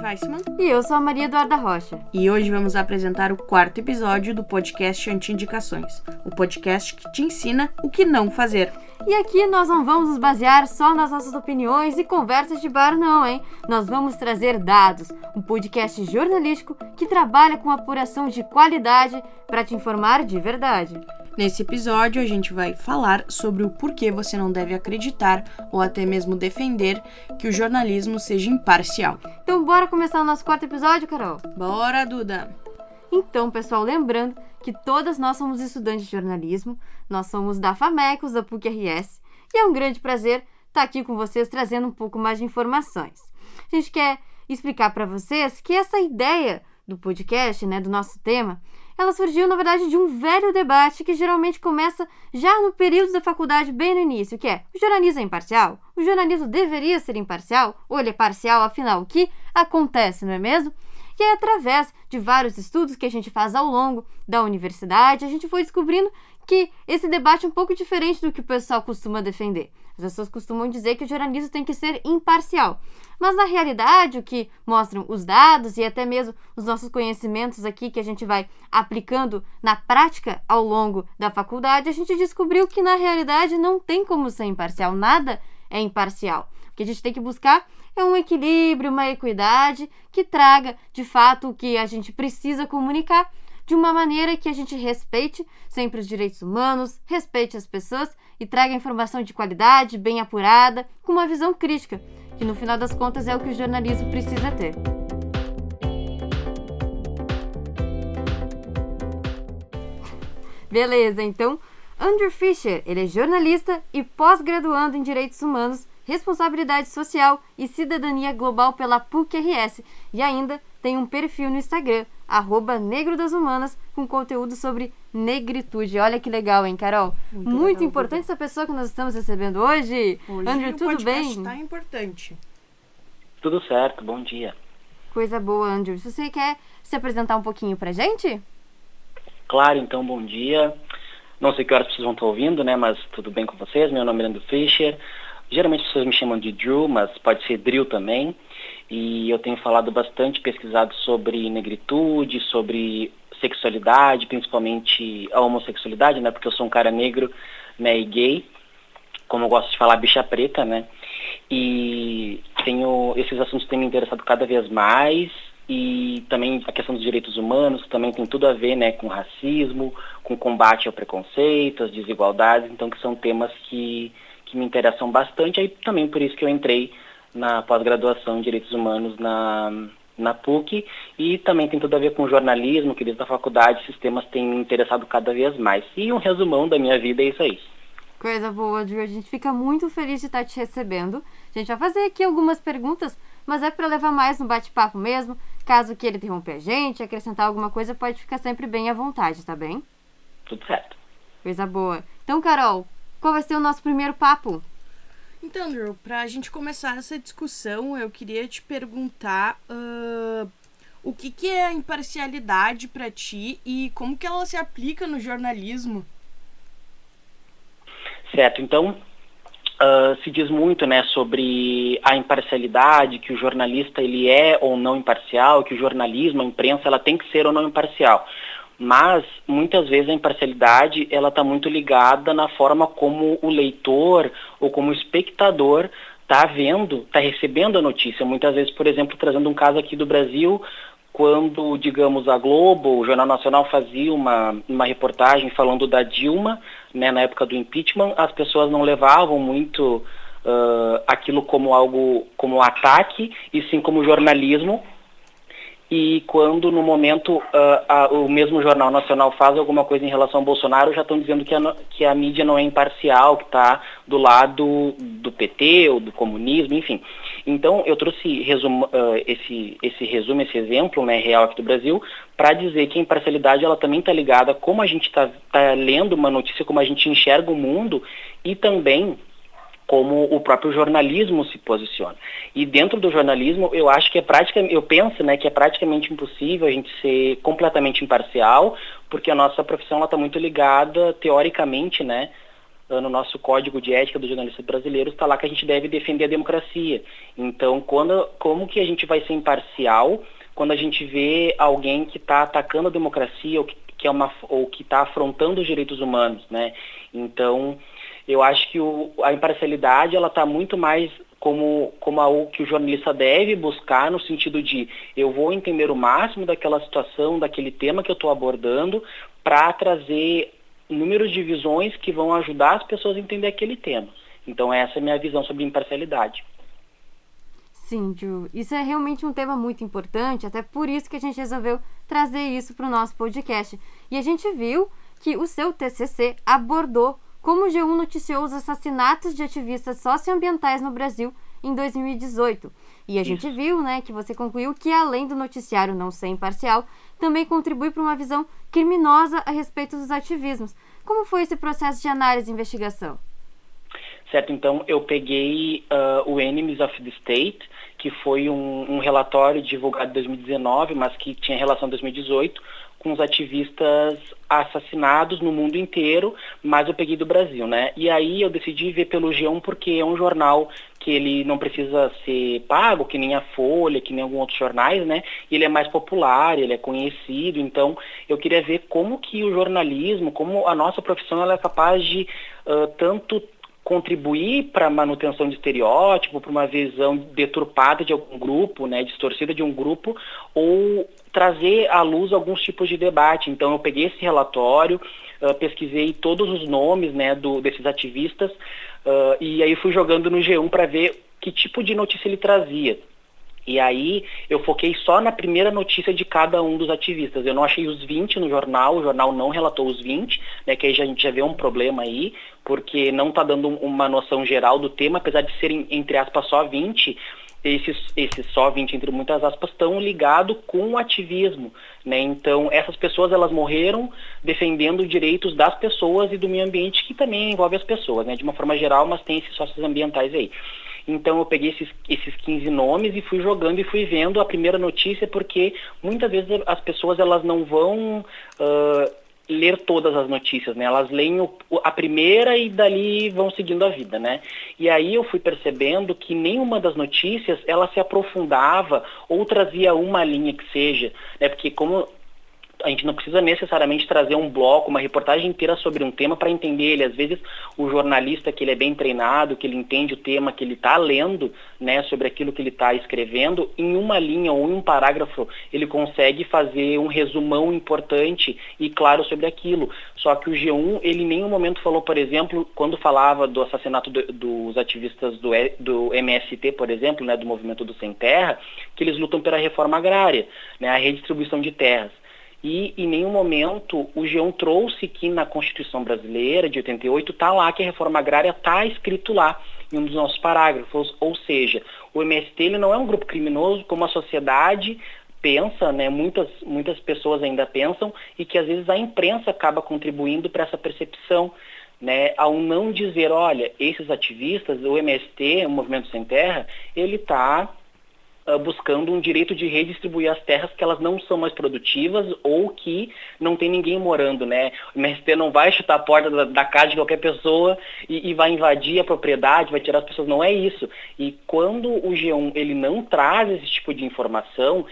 Weissman. E eu sou a Maria Eduarda Rocha. E hoje vamos apresentar o quarto episódio do podcast Anti-Indicações, o podcast que te ensina o que não fazer. E aqui nós não vamos nos basear só nas nossas opiniões e conversas de bar, não, hein? Nós vamos trazer dados, um podcast jornalístico que trabalha com apuração de qualidade para te informar de verdade. Nesse episódio, a gente vai falar sobre o porquê você não deve acreditar ou até mesmo defender que o jornalismo seja imparcial. Então, bora começar o nosso quarto episódio, Carol? Bora, Duda! Então, pessoal, lembrando que todas nós somos estudantes de jornalismo, nós somos da FAMECOS, da PUC-RS, e é um grande prazer estar aqui com vocês trazendo um pouco mais de informações. A gente quer explicar para vocês que essa ideia do podcast, né, do nosso tema, ela surgiu, na verdade, de um velho debate que geralmente começa já no período da faculdade, bem no início, que é: o jornalismo é imparcial? O jornalismo deveria ser imparcial? Ou ele é parcial, afinal, o que acontece, não é mesmo? E aí, através de vários estudos que a gente faz ao longo da universidade, a gente foi descobrindo que esse debate é um pouco diferente do que o pessoal costuma defender. As pessoas costumam dizer que o jornalismo tem que ser imparcial. Mas na realidade, o que mostram os dados e até mesmo os nossos conhecimentos aqui que a gente vai aplicando na prática ao longo da faculdade, a gente descobriu que na realidade não tem como ser imparcial, nada é imparcial. O que a gente tem que buscar é um equilíbrio, uma equidade que traga de fato o que a gente precisa comunicar de uma maneira que a gente respeite sempre os direitos humanos, respeite as pessoas e traga informação de qualidade, bem apurada, com uma visão crítica, que no final das contas é o que o jornalismo precisa ter. Beleza, então, Andrew Fisher, ele é jornalista e pós-graduando em Direitos Humanos, Responsabilidade Social e Cidadania Global pela PUC-RS e ainda tem um perfil no Instagram, arroba Negro das Humanas, com conteúdo sobre negritude. Olha que legal, hein, Carol? Muito, Muito legal, importante essa pessoa que nós estamos recebendo hoje. hoje Andrew, tudo bem? Está importante. Tudo certo, bom dia. Coisa boa, Andrew. Você quer se apresentar um pouquinho pra gente? Claro, então, bom dia. Não sei que horas vocês vão estar ouvindo, né? Mas tudo bem com vocês. Meu nome é Andrew Fischer. Geralmente as pessoas me chamam de Drew, mas pode ser Drill também. E eu tenho falado bastante, pesquisado sobre negritude, sobre sexualidade, principalmente a homossexualidade, né? Porque eu sou um cara negro, né, e gay, como eu gosto de falar, bicha preta, né? E tenho esses assuntos têm me interessado cada vez mais e também a questão dos direitos humanos também tem tudo a ver, né, com racismo, com combate ao preconceito, às desigualdades, então que são temas que que me interessam bastante, aí também por isso que eu entrei na pós-graduação em Direitos Humanos na, na PUC e também tem tudo a ver com jornalismo, que desde a faculdade esses temas têm me interessado cada vez mais. E um resumão da minha vida é isso aí. Coisa boa, Ju. A gente fica muito feliz de estar te recebendo. A gente vai fazer aqui algumas perguntas, mas é para levar mais no bate-papo mesmo. Caso que ele interrompa a gente, acrescentar alguma coisa, pode ficar sempre bem à vontade, tá bem? Tudo certo. Coisa boa. Então, Carol, qual vai ser o nosso primeiro papo? Então, Drew, para a gente começar essa discussão, eu queria te perguntar uh, o que, que é a imparcialidade para ti e como que ela se aplica no jornalismo. Certo, então uh, se diz muito né, sobre a imparcialidade, que o jornalista ele é ou não imparcial, que o jornalismo, a imprensa, ela tem que ser ou não imparcial mas muitas vezes a imparcialidade ela está muito ligada na forma como o leitor ou como o espectador está vendo, está recebendo a notícia. Muitas vezes, por exemplo, trazendo um caso aqui do Brasil, quando, digamos, a Globo, o Jornal Nacional fazia uma, uma reportagem falando da Dilma, né, na época do impeachment, as pessoas não levavam muito uh, aquilo como algo, como ataque, e sim como jornalismo, e quando no momento uh, a, o mesmo Jornal Nacional faz alguma coisa em relação ao Bolsonaro, já estão dizendo que a, que a mídia não é imparcial, que está do lado do PT ou do comunismo, enfim. Então eu trouxe resumo, uh, esse, esse resumo, esse exemplo né, real aqui do Brasil, para dizer que a imparcialidade ela também está ligada a como a gente está tá lendo uma notícia, como a gente enxerga o mundo e também como o próprio jornalismo se posiciona. E dentro do jornalismo, eu acho que é praticamente, eu penso, né, que é praticamente impossível a gente ser completamente imparcial, porque a nossa profissão está muito ligada, teoricamente, né, no nosso código de ética dos jornalistas brasileiros está lá que a gente deve defender a democracia. Então, quando, como que a gente vai ser imparcial quando a gente vê alguém que está atacando a democracia ou que, que é uma ou que está afrontando os direitos humanos, né? Então, eu acho que o, a imparcialidade ela está muito mais como, como algo que o jornalista deve buscar no sentido de eu vou entender o máximo daquela situação, daquele tema que eu estou abordando, para trazer números de visões que vão ajudar as pessoas a entender aquele tema. Então essa é a minha visão sobre imparcialidade. Sim, Ju. Isso é realmente um tema muito importante, até por isso que a gente resolveu trazer isso para o nosso podcast. E a gente viu que o seu TCC abordou como o G1 noticiou os assassinatos de ativistas socioambientais no Brasil em 2018. E a Isso. gente viu, né, que você concluiu que além do noticiário não ser imparcial, também contribui para uma visão criminosa a respeito dos ativismos. Como foi esse processo de análise e investigação? Certo, então eu peguei uh, o Enemies of the State, que foi um, um relatório divulgado em 2019, mas que tinha relação com 2018, com os ativistas assassinados no mundo inteiro, mas eu peguei do Brasil, né? E aí eu decidi ver pelo G1 porque é um jornal que ele não precisa ser pago, que nem a Folha, que nem alguns outros jornais, né? Ele é mais popular, ele é conhecido, então eu queria ver como que o jornalismo, como a nossa profissão ela é capaz de uh, tanto contribuir para a manutenção de estereótipo, para uma visão deturpada de algum grupo, né, distorcida de um grupo, ou trazer à luz alguns tipos de debate. Então eu peguei esse relatório, uh, pesquisei todos os nomes né, do, desses ativistas uh, e aí fui jogando no G1 para ver que tipo de notícia ele trazia. E aí eu foquei só na primeira notícia de cada um dos ativistas. Eu não achei os 20 no jornal, o jornal não relatou os 20, né, que aí a gente já vê um problema aí, porque não está dando uma noção geral do tema, apesar de serem, entre aspas, só 20, esses, esses só 20, entre muitas aspas, estão ligados com o ativismo. Né? Então, essas pessoas elas morreram defendendo direitos das pessoas e do meio ambiente, que também envolve as pessoas, né? de uma forma geral, mas tem esses sócios ambientais aí. Então eu peguei esses, esses 15 nomes e fui jogando e fui vendo a primeira notícia, porque muitas vezes as pessoas elas não vão uh, ler todas as notícias, né? Elas leem o, a primeira e dali vão seguindo a vida, né? E aí eu fui percebendo que nenhuma das notícias ela se aprofundava ou trazia uma linha que seja, né? Porque como a gente não precisa necessariamente trazer um bloco, uma reportagem inteira sobre um tema para entender ele. Às vezes o jornalista que ele é bem treinado, que ele entende o tema que ele está lendo, né, sobre aquilo que ele está escrevendo, em uma linha ou em um parágrafo ele consegue fazer um resumão importante e claro sobre aquilo. Só que o G1 ele em nenhum momento falou, por exemplo, quando falava do assassinato do, dos ativistas do, do MST, por exemplo, né, do Movimento do Sem Terra, que eles lutam pela reforma agrária, né, a redistribuição de terras e em nenhum momento o G1 trouxe que na Constituição Brasileira de 88 está lá que a reforma agrária está escrito lá em um dos nossos parágrafos, ou seja, o MST ele não é um grupo criminoso como a sociedade pensa, né, muitas, muitas pessoas ainda pensam, e que às vezes a imprensa acaba contribuindo para essa percepção, né, ao não dizer, olha, esses ativistas, o MST, o Movimento Sem Terra, ele está uh, buscando um direito de redistribuir as terras que elas não são mais produtivas ou que não tem ninguém morando, né? O MST não vai chutar a porta da, da casa de qualquer pessoa e, e, vai invadir a propriedade, vai tirar as pessoas, não é isso. E quando o G1 ele não traz esse tipo de informação,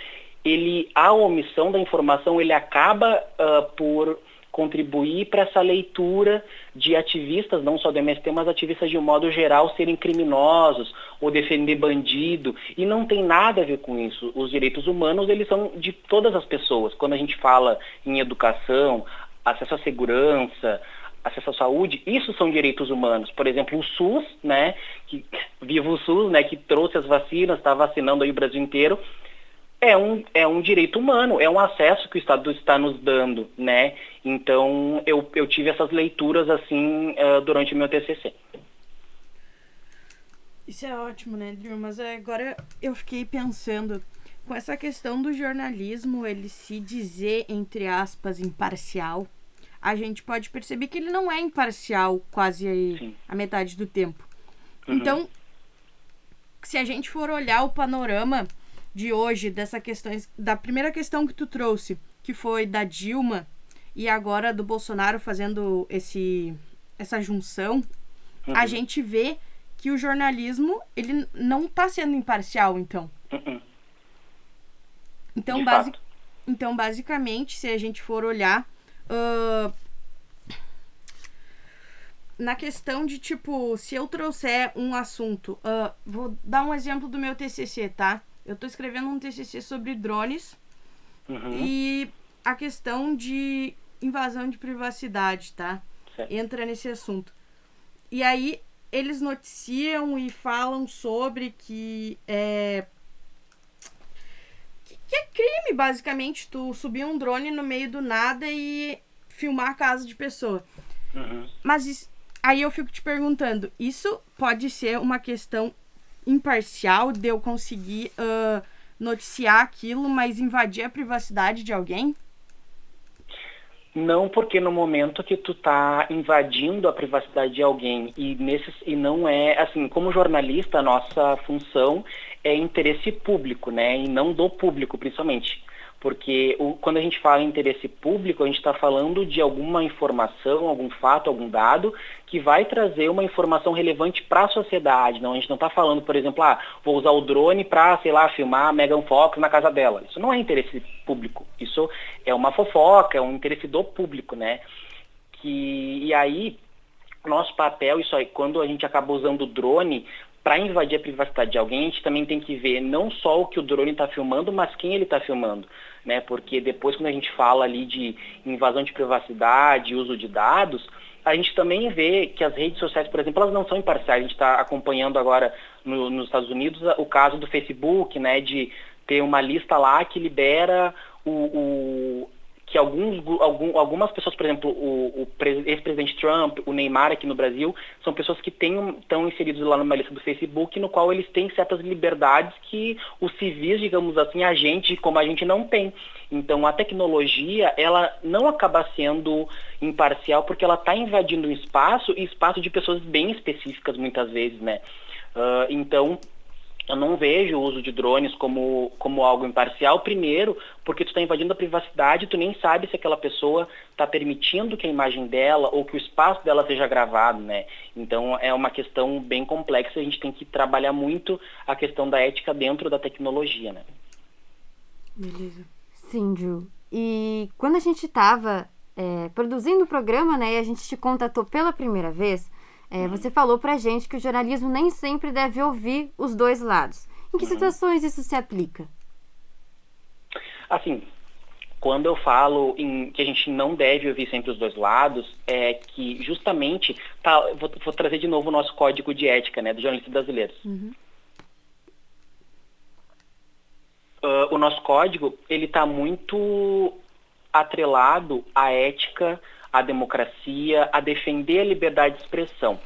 ele a omissão da informação ele acaba uh, por contribuir para essa leitura de ativistas, não só do MST, mas ativistas de um modo geral serem criminosos ou defender bandido, e não tem nada a ver com isso. Os direitos humanos, eles são de todas as pessoas. Quando a gente fala em educação, acesso à segurança, acesso à saúde, isso são direitos humanos. Por exemplo, o SUS, né, que viva o SUS, né, que trouxe as vacinas, está vacinando aí o Brasil inteiro, é um, é um direito humano, é um acesso que o Estado está nos dando, né? Então, eu, eu tive essas leituras, assim, uh, durante o meu TCC. Isso é ótimo, né, Drew? Mas agora eu fiquei pensando, com essa questão do jornalismo, ele se dizer, entre aspas, imparcial, a gente pode perceber que ele não é imparcial quase aí a metade do tempo. Uhum. Então, se a gente for olhar o panorama de hoje, dessa questão, da primeira questão que tu trouxe, que foi da Dilma, e agora do Bolsonaro fazendo esse essa junção, uhum. a gente vê que o jornalismo ele não está sendo imparcial, então. Uhum. Então, basic... então, basicamente, se a gente for olhar uh... na questão de tipo, se eu trouxer um assunto, uh... vou dar um exemplo do meu TCC, tá? Eu estou escrevendo um TCC sobre drones uhum. e a questão de invasão de privacidade, tá? Certo. Entra nesse assunto. E aí eles noticiam e falam sobre que é que, que é crime basicamente tu subir um drone no meio do nada e filmar a casa de pessoa. Uhum. Mas isso, aí eu fico te perguntando, isso pode ser uma questão imparcial de eu conseguir uh, noticiar aquilo, mas invadir a privacidade de alguém? Não, porque no momento que tu tá invadindo a privacidade de alguém e nesses e não é assim, como jornalista, a nossa função é interesse público, né? E não do público, principalmente. Porque o, quando a gente fala em interesse público, a gente está falando de alguma informação, algum fato, algum dado que vai trazer uma informação relevante para a sociedade. Não, a gente não está falando, por exemplo, ah, vou usar o drone para, sei lá, filmar a Megan Fox na casa dela. Isso não é interesse público. Isso é uma fofoca, é um interesse do público, né? Que, e aí, nosso papel, isso aí, quando a gente acaba usando o drone para invadir a privacidade de alguém, a gente também tem que ver não só o que o drone está filmando, mas quem ele está filmando, né? Porque depois quando a gente fala ali de invasão de privacidade, uso de dados, a gente também vê que as redes sociais, por exemplo, elas não são imparciais. A gente está acompanhando agora no, nos Estados Unidos o caso do Facebook, né? De ter uma lista lá que libera o, o que alguns, algum, algumas pessoas, por exemplo, o, o ex-presidente Trump, o Neymar aqui no Brasil, são pessoas que estão inseridos lá numa lista do Facebook, no qual eles têm certas liberdades que os civis, digamos assim, a gente, como a gente, não tem. Então, a tecnologia, ela não acaba sendo imparcial porque ela está invadindo um espaço e espaço de pessoas bem específicas, muitas vezes, né? Uh, então, eu não vejo o uso de drones como, como algo imparcial, primeiro, porque tu está invadindo a privacidade, tu nem sabe se aquela pessoa está permitindo que a imagem dela ou que o espaço dela seja gravado, né? Então é uma questão bem complexa, a gente tem que trabalhar muito a questão da ética dentro da tecnologia, né? Beleza. Sim, Ju. E quando a gente estava é, produzindo o programa, né, e a gente te contatou pela primeira vez, é, você falou pra gente que o jornalismo nem sempre deve ouvir os dois lados. Em que uhum. situações isso se aplica? Assim, quando eu falo em que a gente não deve ouvir sempre os dois lados, é que justamente, tá, vou, vou trazer de novo o nosso código de ética, né, dos jornalistas brasileiros. Uhum. Uh, o nosso código, ele está muito atrelado à ética a democracia, a defender a liberdade de expressão.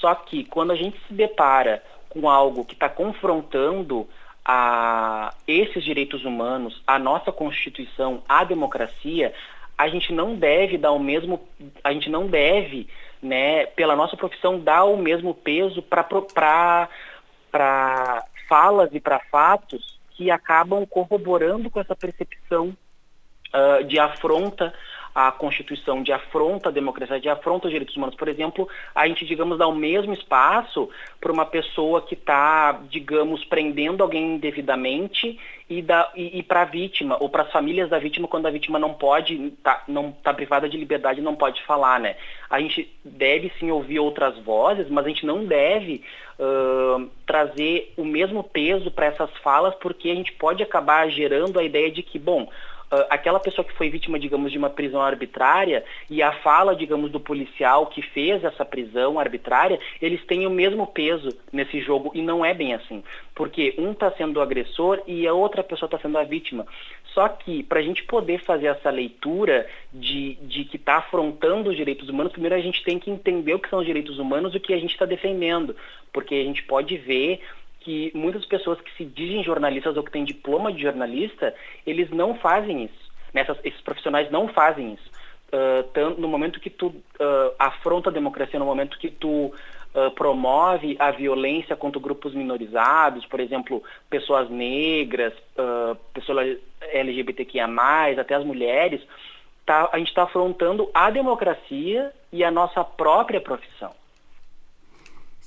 Só que quando a gente se depara com algo que está confrontando a esses direitos humanos, a nossa Constituição, a democracia, a gente não deve dar o mesmo, a gente não deve, né, pela nossa profissão, dar o mesmo peso para falas e para fatos que acabam corroborando com essa percepção uh, de afronta a Constituição, de afronta à democracia, de afronta aos direitos humanos. Por exemplo, a gente, digamos, dá o mesmo espaço para uma pessoa que está, digamos, prendendo alguém indevidamente e, e, e para a vítima, ou para as famílias da vítima, quando a vítima não pode, tá, não está privada de liberdade não pode falar, né? A gente deve sim ouvir outras vozes, mas a gente não deve uh, trazer o mesmo peso para essas falas, porque a gente pode acabar gerando a ideia de que, bom, aquela pessoa que foi vítima, digamos, de uma prisão arbitrária e a fala, digamos, do policial que fez essa prisão arbitrária, eles têm o mesmo peso nesse jogo e não é bem assim. Porque um está sendo o agressor e a outra pessoa está sendo a vítima. Só que para a gente poder fazer essa leitura de, de que está afrontando os direitos humanos, primeiro a gente tem que entender o que são os direitos humanos e o que a gente está defendendo. Porque a gente pode ver que muitas pessoas que se dizem jornalistas ou que têm diploma de jornalista, eles não fazem isso. Nessas, esses profissionais não fazem isso. Uh, no momento que tu uh, afronta a democracia, no momento que tu uh, promove a violência contra grupos minorizados, por exemplo, pessoas negras, pessoas LGBTQIA+, até as mulheres, tá, a gente está afrontando a democracia e a nossa própria profissão.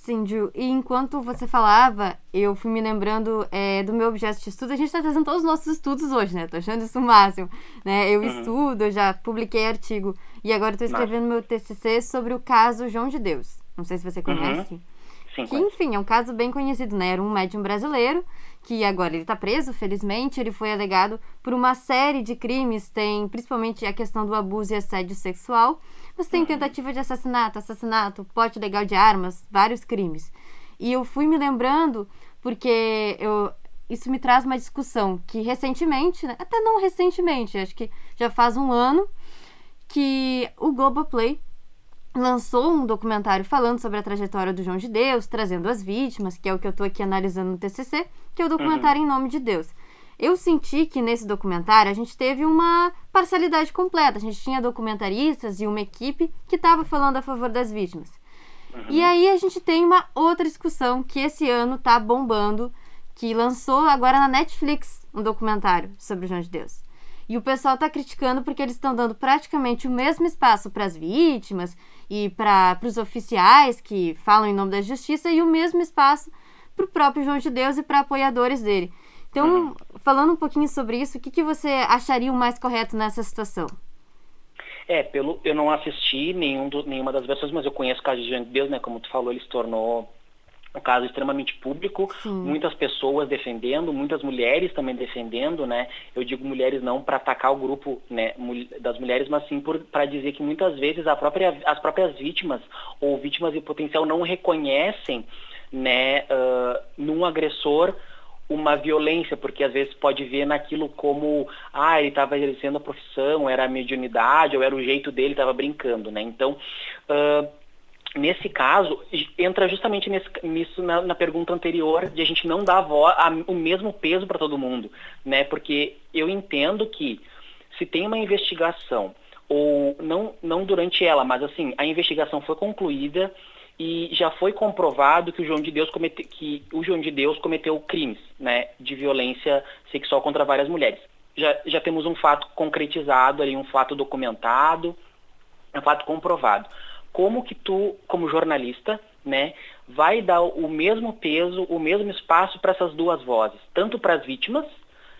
Sim, Ju. E enquanto você falava, eu fui me lembrando é, do meu objeto de estudo. A gente está trazendo todos os nossos estudos hoje, né? Tô achando isso o máximo. Né? Eu uhum. estudo, eu já publiquei artigo. E agora estou escrevendo meu TCC sobre o caso João de Deus. Não sei se você uhum. conhece. Uhum. Sim, que, enfim, é um caso bem conhecido, né? Era um médium brasileiro que agora ele está preso, felizmente. Ele foi alegado por uma série de crimes, tem principalmente a questão do abuso e assédio sexual. Mas tem tentativa de assassinato, assassinato, porte legal de armas, vários crimes. E eu fui me lembrando porque eu, isso me traz uma discussão que recentemente, né, até não recentemente, acho que já faz um ano, que o Globoplay lançou um documentário falando sobre a trajetória do João de Deus, trazendo as vítimas, que é o que eu estou aqui analisando no TCC, que é o documentário uhum. Em Nome de Deus. Eu senti que nesse documentário a gente teve uma parcialidade completa. A gente tinha documentaristas e uma equipe que estava falando a favor das vítimas. Uhum. E aí a gente tem uma outra discussão que esse ano está bombando, que lançou agora na Netflix um documentário sobre o João de Deus. E o pessoal está criticando porque eles estão dando praticamente o mesmo espaço para as vítimas e para os oficiais que falam em nome da justiça e o mesmo espaço para o próprio João de Deus e para apoiadores dele. Então, uhum. falando um pouquinho sobre isso, o que, que você acharia o mais correto nessa situação? É, pelo, eu não assisti nenhum do, nenhuma das versões, mas eu conheço o caso de Jean de Deus, né? Como tu falou, ele se tornou um caso extremamente público, Sim. muitas pessoas defendendo, muitas mulheres também defendendo, né? Eu digo mulheres não para atacar o grupo né, das mulheres, mas sim para dizer que muitas vezes própria, as próprias vítimas ou vítimas em potencial não reconhecem, né, uh, num agressor uma violência, porque às vezes pode ver naquilo como, ah, ele estava exercendo a profissão, era a mediunidade, ou era o jeito dele, estava brincando, né? Então, uh, nesse caso, entra justamente nesse, nisso na, na, pergunta anterior, de a gente não dar a, o mesmo peso para todo mundo, né? Porque eu entendo que se tem uma investigação, ou não, não durante ela, mas assim, a investigação foi concluída, e já foi comprovado que o João de Deus comete, que o João de Deus cometeu crimes, né, de violência sexual contra várias mulheres. Já, já temos um fato concretizado ali, um fato documentado, um fato comprovado. Como que tu, como jornalista, né, vai dar o mesmo peso, o mesmo espaço para essas duas vozes, tanto para as vítimas,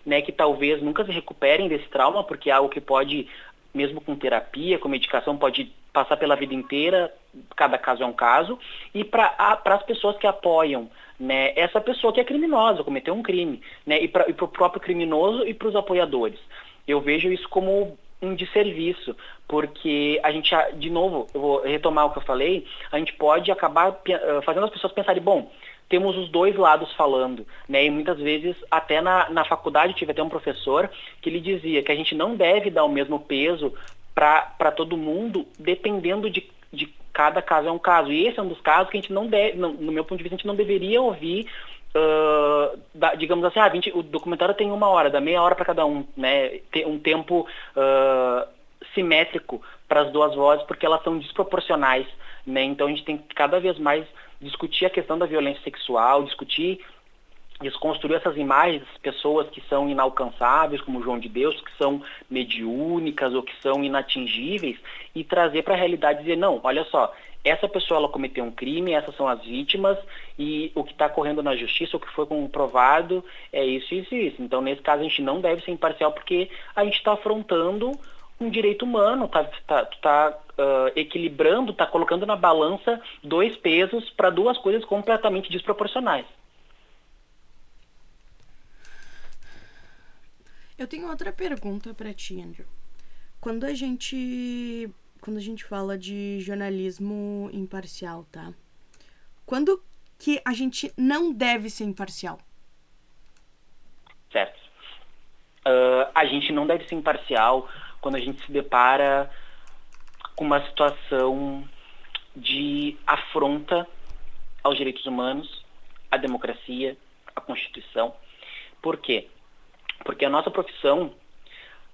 né, que talvez nunca se recuperem desse trauma, porque é algo que pode mesmo com terapia, com medicação, pode passar pela vida inteira, cada caso é um caso, e para as pessoas que apoiam né, essa pessoa que é criminosa, cometeu um crime, né, e para o próprio criminoso e para os apoiadores. Eu vejo isso como um desserviço, porque a gente, de novo, eu vou retomar o que eu falei, a gente pode acabar eh, fazendo as pessoas pensarem, bom, temos os dois lados falando, né? E muitas vezes, até na, na faculdade, tive até um professor que ele dizia que a gente não deve dar o mesmo peso para todo mundo, dependendo de, de cada caso é um caso. E esse é um dos casos que a gente não deve, no meu ponto de vista, a gente não deveria ouvir Uh, da, digamos assim, ah, 20, o documentário tem uma hora, dá meia hora para cada um, né? Tem um tempo uh, simétrico para as duas vozes, porque elas são desproporcionais, né? Então a gente tem que cada vez mais discutir a questão da violência sexual, discutir desconstruir essas imagens pessoas que são inalcançáveis, como João de Deus, que são mediúnicas ou que são inatingíveis, e trazer para a realidade e dizer, não, olha só, essa pessoa ela cometeu um crime, essas são as vítimas, e o que está correndo na justiça, o que foi comprovado, é isso, isso e isso. Então, nesse caso, a gente não deve ser imparcial, porque a gente está afrontando um direito humano, está tá, tá, uh, equilibrando, está colocando na balança dois pesos para duas coisas completamente desproporcionais. Eu tenho outra pergunta para ti, Andrew. Quando a gente quando a gente fala de jornalismo imparcial, tá? Quando que a gente não deve ser imparcial? Certo. Uh, a gente não deve ser imparcial quando a gente se depara com uma situação de afronta aos direitos humanos, à democracia, à Constituição. Por quê? Porque a nossa profissão,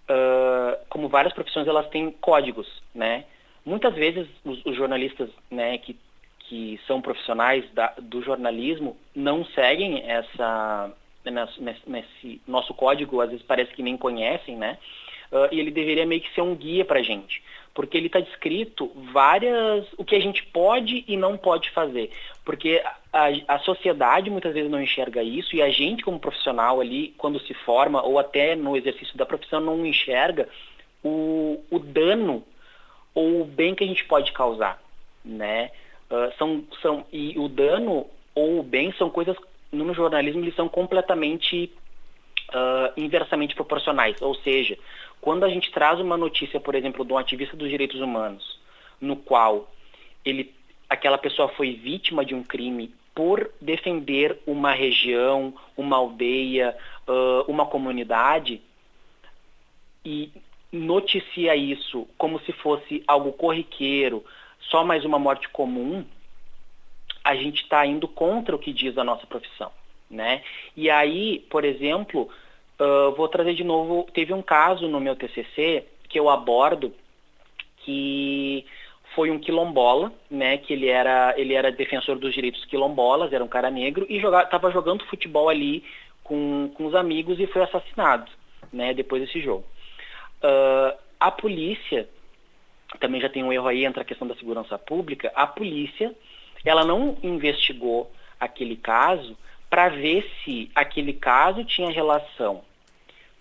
uh, como várias profissões, elas têm códigos, né? Muitas vezes os, os jornalistas, né, que, que são profissionais da, do jornalismo não seguem essa nesse, nesse, nosso código, às vezes parece que nem conhecem, né? uh, e ele deveria meio que ser um guia para a gente, porque ele está descrito várias o que a gente pode e não pode fazer, porque a, a, sociedade muitas vezes não enxerga isso e a gente como profissional ali quando se forma ou até no exercício da profissão não enxerga o, o dano ou o bem que a gente pode causar, né? Uh, são, são, e o dano ou o bem são coisas, no jornalismo, eles são completamente uh, inversamente proporcionais. Ou seja, quando a gente traz uma notícia, por exemplo, de um ativista dos direitos humanos, no qual ele, aquela pessoa foi vítima de um crime por defender uma região, uma aldeia, uma comunidade, e noticia isso como se fosse algo corriqueiro, só mais uma morte comum, a gente está indo contra o que diz a nossa profissão. Né? E aí, por exemplo, vou trazer de novo, teve um caso no meu TCC que eu abordo que foi um quilombola, né, que ele era, ele era defensor dos direitos quilombolas, era um cara negro e estava jogando futebol ali com, com os amigos e foi assassinado, né, depois desse jogo. Uh, a polícia, também já tem um erro aí, entra a questão da segurança pública, a polícia, ela não investigou aquele caso para ver se aquele caso tinha relação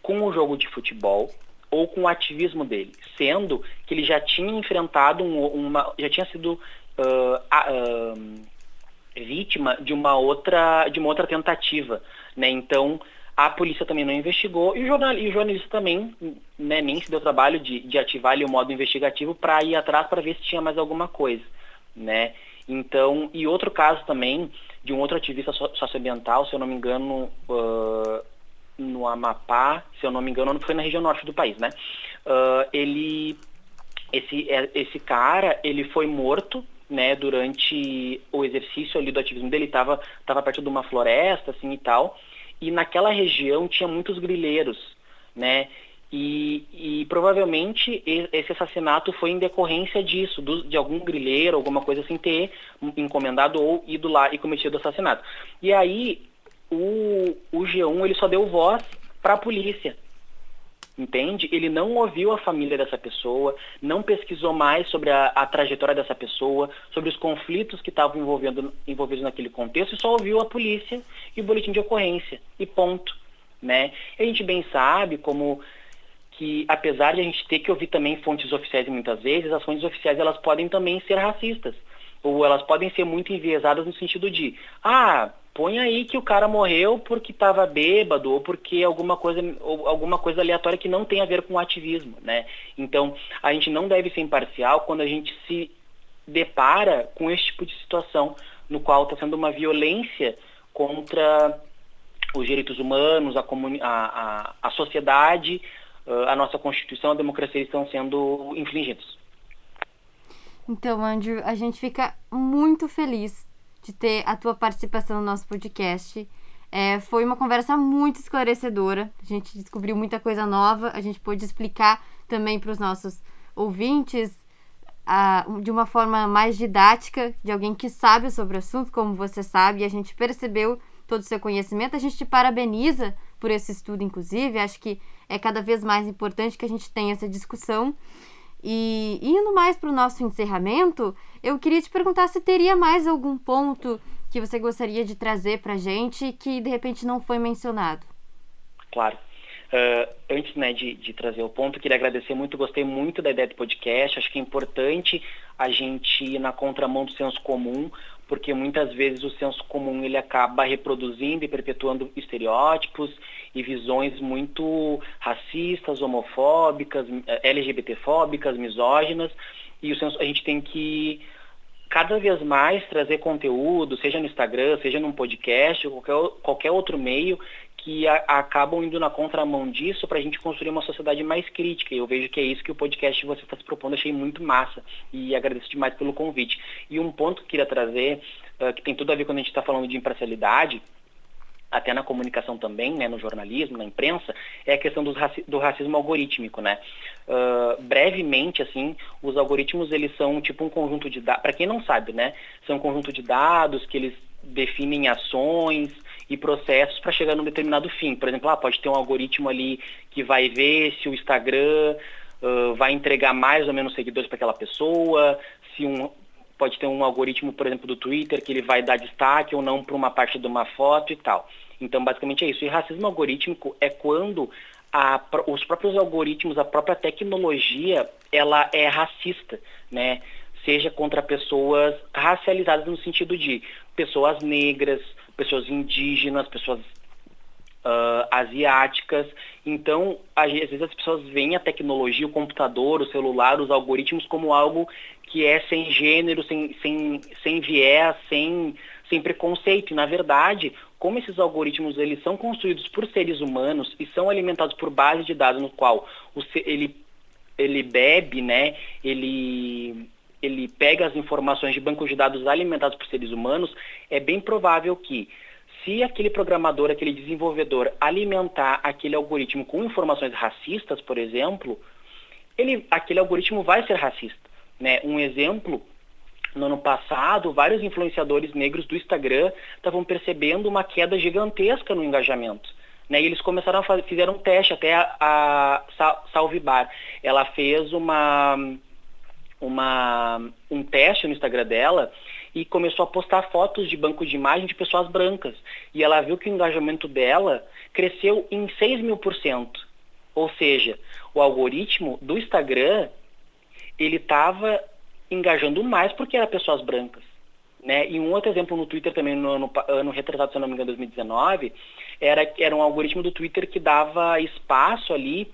com o jogo de futebol ou com o ativismo dele, sendo que ele já tinha enfrentado um, uma, já tinha sido uh, uh, vítima de uma outra, de uma outra tentativa, né? Então a polícia também não investigou e o, jornal, e o jornalista também né, nem se deu trabalho de, de ativar ali o modo investigativo para ir atrás para ver se tinha mais alguma coisa, né? Então, e outro caso também de um outro ativista socioambiental, se eu não me engano, uh, no Amapá, se eu não me engano, foi na região norte do país, né? Uh, ele, esse, é, esse cara, ele foi morto, né, durante o exercício ali do ativismo dele, estava tava perto de uma floresta, assim, e tal, e naquela região tinha muitos grileiros, né? E, e, provavelmente esse assassinato foi em decorrência disso, do, de algum grileiro, alguma coisa assim, ter encomendado ou ido lá e cometido o assassinato. E aí o, o G1 ele só deu voz para a polícia entende? Ele não ouviu a família dessa pessoa, não pesquisou mais sobre a, a trajetória dessa pessoa, sobre os conflitos que estavam envolvidos naquele contexto, e só ouviu a polícia e o boletim de ocorrência, e ponto. Né? E a gente bem sabe como que, apesar de a gente ter que ouvir também fontes oficiais muitas vezes, as fontes oficiais elas podem também ser racistas, ou elas podem ser muito enviesadas no sentido de, ah, põe aí que o cara morreu porque estava bêbado ou porque alguma coisa, alguma coisa aleatória que não tem a ver com o ativismo, né? Então, a gente não deve ser imparcial quando a gente se depara com esse tipo de situação no qual está sendo uma violência contra os direitos humanos, a, a, a, a sociedade, a nossa Constituição, a democracia estão sendo infringidos. Então, Andrew, a gente fica muito feliz de ter a tua participação no nosso podcast. É, foi uma conversa muito esclarecedora. A gente descobriu muita coisa nova. A gente pôde explicar também para os nossos ouvintes a, de uma forma mais didática, de alguém que sabe sobre o assunto, como você sabe. E a gente percebeu todo o seu conhecimento. A gente te parabeniza por esse estudo, inclusive. Acho que é cada vez mais importante que a gente tenha essa discussão. E indo mais para o nosso encerramento, eu queria te perguntar se teria mais algum ponto que você gostaria de trazer para a gente que de repente não foi mencionado. Claro. Uh, antes né, de, de, trazer o ponto, queria agradecer muito, gostei muito da ideia do podcast. Acho que é importante a gente ir na contramão do senso comum, porque muitas vezes o senso comum ele acaba reproduzindo e perpetuando estereótipos e visões muito racistas, homofóbicas, LGBTfóbicas, misóginas, e o senso, a gente tem que cada vez mais trazer conteúdo, seja no Instagram, seja num podcast, qualquer, qualquer outro meio, que a, acabam indo na contramão disso para a gente construir uma sociedade mais crítica. E eu vejo que é isso que o podcast você está se propondo, achei muito massa. E agradeço demais pelo convite. E um ponto que eu queria trazer, uh, que tem tudo a ver quando a gente está falando de imparcialidade, até na comunicação também, né, no jornalismo, na imprensa, é a questão raci do racismo algorítmico, né? Uh, brevemente, assim, os algoritmos, eles são tipo um conjunto de dados, para quem não sabe, né, são um conjunto de dados que eles definem ações e processos para chegar num determinado fim. Por exemplo, ah, pode ter um algoritmo ali que vai ver se o Instagram uh, vai entregar mais ou menos seguidores para aquela pessoa, se um pode ter um algoritmo, por exemplo, do Twitter que ele vai dar destaque ou não para uma parte de uma foto e tal. Então, basicamente é isso. E racismo algorítmico é quando a, os próprios algoritmos, a própria tecnologia, ela é racista, né? Seja contra pessoas racializadas no sentido de pessoas negras, pessoas indígenas, pessoas uh, asiáticas. Então, às vezes as pessoas veem a tecnologia, o computador, o celular, os algoritmos como algo que é sem gênero, sem, sem, sem viés, sem, sem preconceito. E, na verdade, como esses algoritmos eles são construídos por seres humanos e são alimentados por base de dados no qual o, ele, ele bebe, né, ele, ele pega as informações de bancos de dados alimentados por seres humanos, é bem provável que se aquele programador, aquele desenvolvedor alimentar aquele algoritmo com informações racistas, por exemplo, ele, aquele algoritmo vai ser racista. Né? Um exemplo, no ano passado, vários influenciadores negros do Instagram estavam percebendo uma queda gigantesca no engajamento. Né? E eles começaram a fazer, fizeram um teste até a, a Salvibar. Ela fez uma, uma, um teste no Instagram dela e começou a postar fotos de banco de imagem de pessoas brancas. E ela viu que o engajamento dela cresceu em 6 mil por cento. Ou seja, o algoritmo do Instagram, ele estava engajando mais porque era pessoas brancas. Né? E um outro exemplo no Twitter também, no ano, ano retrasado, se não me engano, 2019, era, era um algoritmo do Twitter que dava espaço ali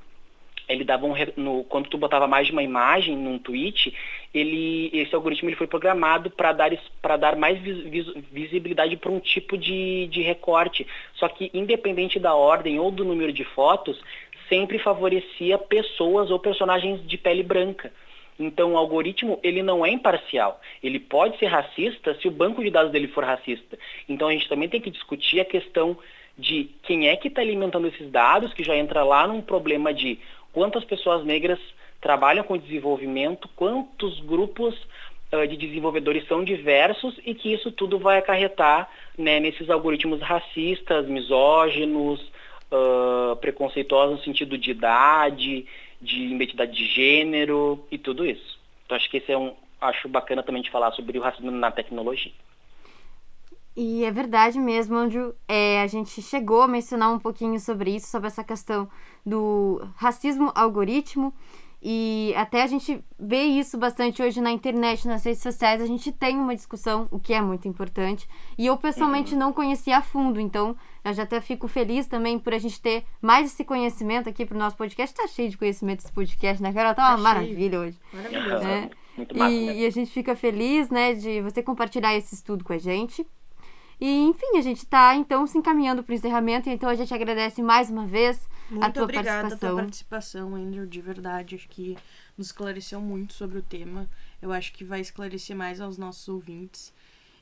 ele dava um no, quando tu botava mais de uma imagem num tweet, ele esse algoritmo ele foi programado para dar para dar mais vis, vis, visibilidade para um tipo de, de recorte. Só que independente da ordem ou do número de fotos, sempre favorecia pessoas ou personagens de pele branca. Então o algoritmo ele não é imparcial. Ele pode ser racista se o banco de dados dele for racista. Então a gente também tem que discutir a questão de quem é que está alimentando esses dados, que já entra lá num problema de quantas pessoas negras trabalham com desenvolvimento, quantos grupos uh, de desenvolvedores são diversos e que isso tudo vai acarretar né, nesses algoritmos racistas, misóginos, uh, preconceituosos no sentido de idade, de identidade de gênero e tudo isso. Então acho que esse é um, acho bacana também de falar sobre o racismo na tecnologia. E é verdade mesmo, Andrew. É, a gente chegou a mencionar um pouquinho sobre isso, sobre essa questão do racismo algoritmo. E até a gente vê isso bastante hoje na internet, nas redes sociais. A gente tem uma discussão, o que é muito importante. E eu pessoalmente não conhecia a fundo, então eu já até fico feliz também por a gente ter mais esse conhecimento aqui pro nosso podcast. Tá cheio de conhecimento esse podcast, né, Carol? Tá uma tá maravilha hoje. Maravilhoso. Né? Muito massa, e, né? e a gente fica feliz, né, de você compartilhar esse estudo com a gente. E, enfim, a gente está então se encaminhando para o encerramento, então a gente agradece mais uma vez muito a tua obrigada participação. tua participação, Andrew, de verdade. Acho que nos esclareceu muito sobre o tema. Eu acho que vai esclarecer mais aos nossos ouvintes.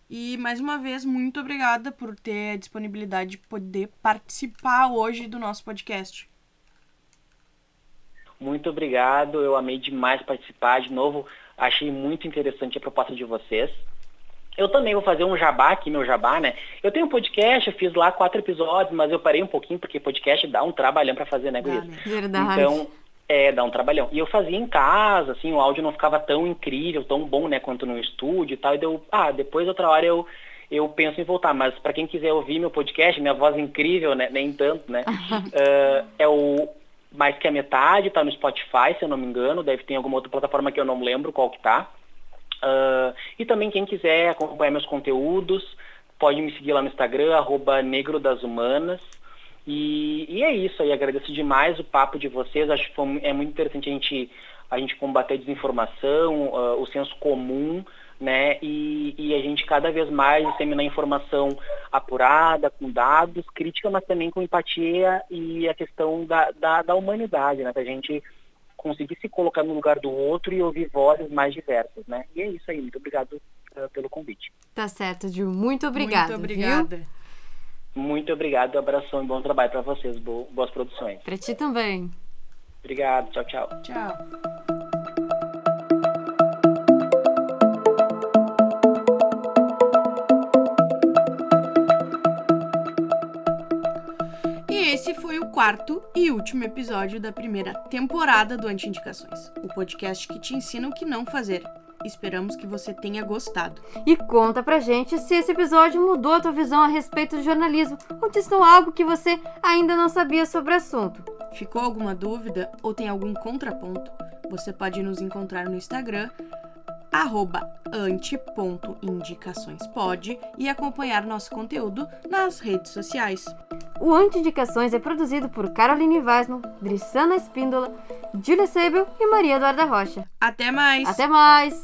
E mais uma vez, muito obrigada por ter a disponibilidade de poder participar hoje do nosso podcast. Muito obrigado, eu amei demais participar. De novo, achei muito interessante a proposta de vocês. Eu também vou fazer um jabá aqui, meu jabá, né? Eu tenho um podcast, eu fiz lá quatro episódios, mas eu parei um pouquinho, porque podcast dá um trabalhão para fazer, né, Gurias? Verdade. Então, é, dá um trabalhão. E eu fazia em casa, assim, o áudio não ficava tão incrível, tão bom, né, quanto no estúdio e tal. E deu, ah, depois outra hora eu, eu penso em voltar. Mas para quem quiser ouvir meu podcast, minha voz é incrível, né, nem tanto, né? uh, é o Mais Que a Metade, tá no Spotify, se eu não me engano. Deve ter alguma outra plataforma que eu não lembro qual que tá. Uh, e também quem quiser acompanhar meus conteúdos, pode me seguir lá no Instagram, arroba Negro das Humanas. E, e, é isso aí, agradeço demais o papo de vocês, acho que foi, é muito interessante a gente, a gente combater a desinformação, uh, o senso comum, né? E, e, a gente cada vez mais disseminar informação apurada, com dados, crítica, mas também com empatia e a questão da, da, da humanidade, né? Da gente conseguir se colocar no lugar do outro e ouvir vozes mais diversas, né? E é isso aí, muito obrigado uh, pelo convite. Tá certo, Gil. Muito obrigada. Muito obrigada. Viu? Muito obrigado, abração e bom trabalho para vocês, boas produções. Para ti também. Obrigado, tchau, tchau. Tchau. Quarto e último episódio da primeira temporada do Anti-Indicações, o podcast que te ensina o que não fazer. Esperamos que você tenha gostado. E conta pra gente se esse episódio mudou a tua visão a respeito do jornalismo ou te ensinou algo que você ainda não sabia sobre o assunto. Ficou alguma dúvida ou tem algum contraponto? Você pode nos encontrar no Instagram arroba anti.indicaçõespod e acompanhar nosso conteúdo nas redes sociais. O Anti-Indicações é produzido por Caroline Weisman, Drissana Espíndola, Julia Seibel e Maria Eduarda Rocha. Até mais! Até mais!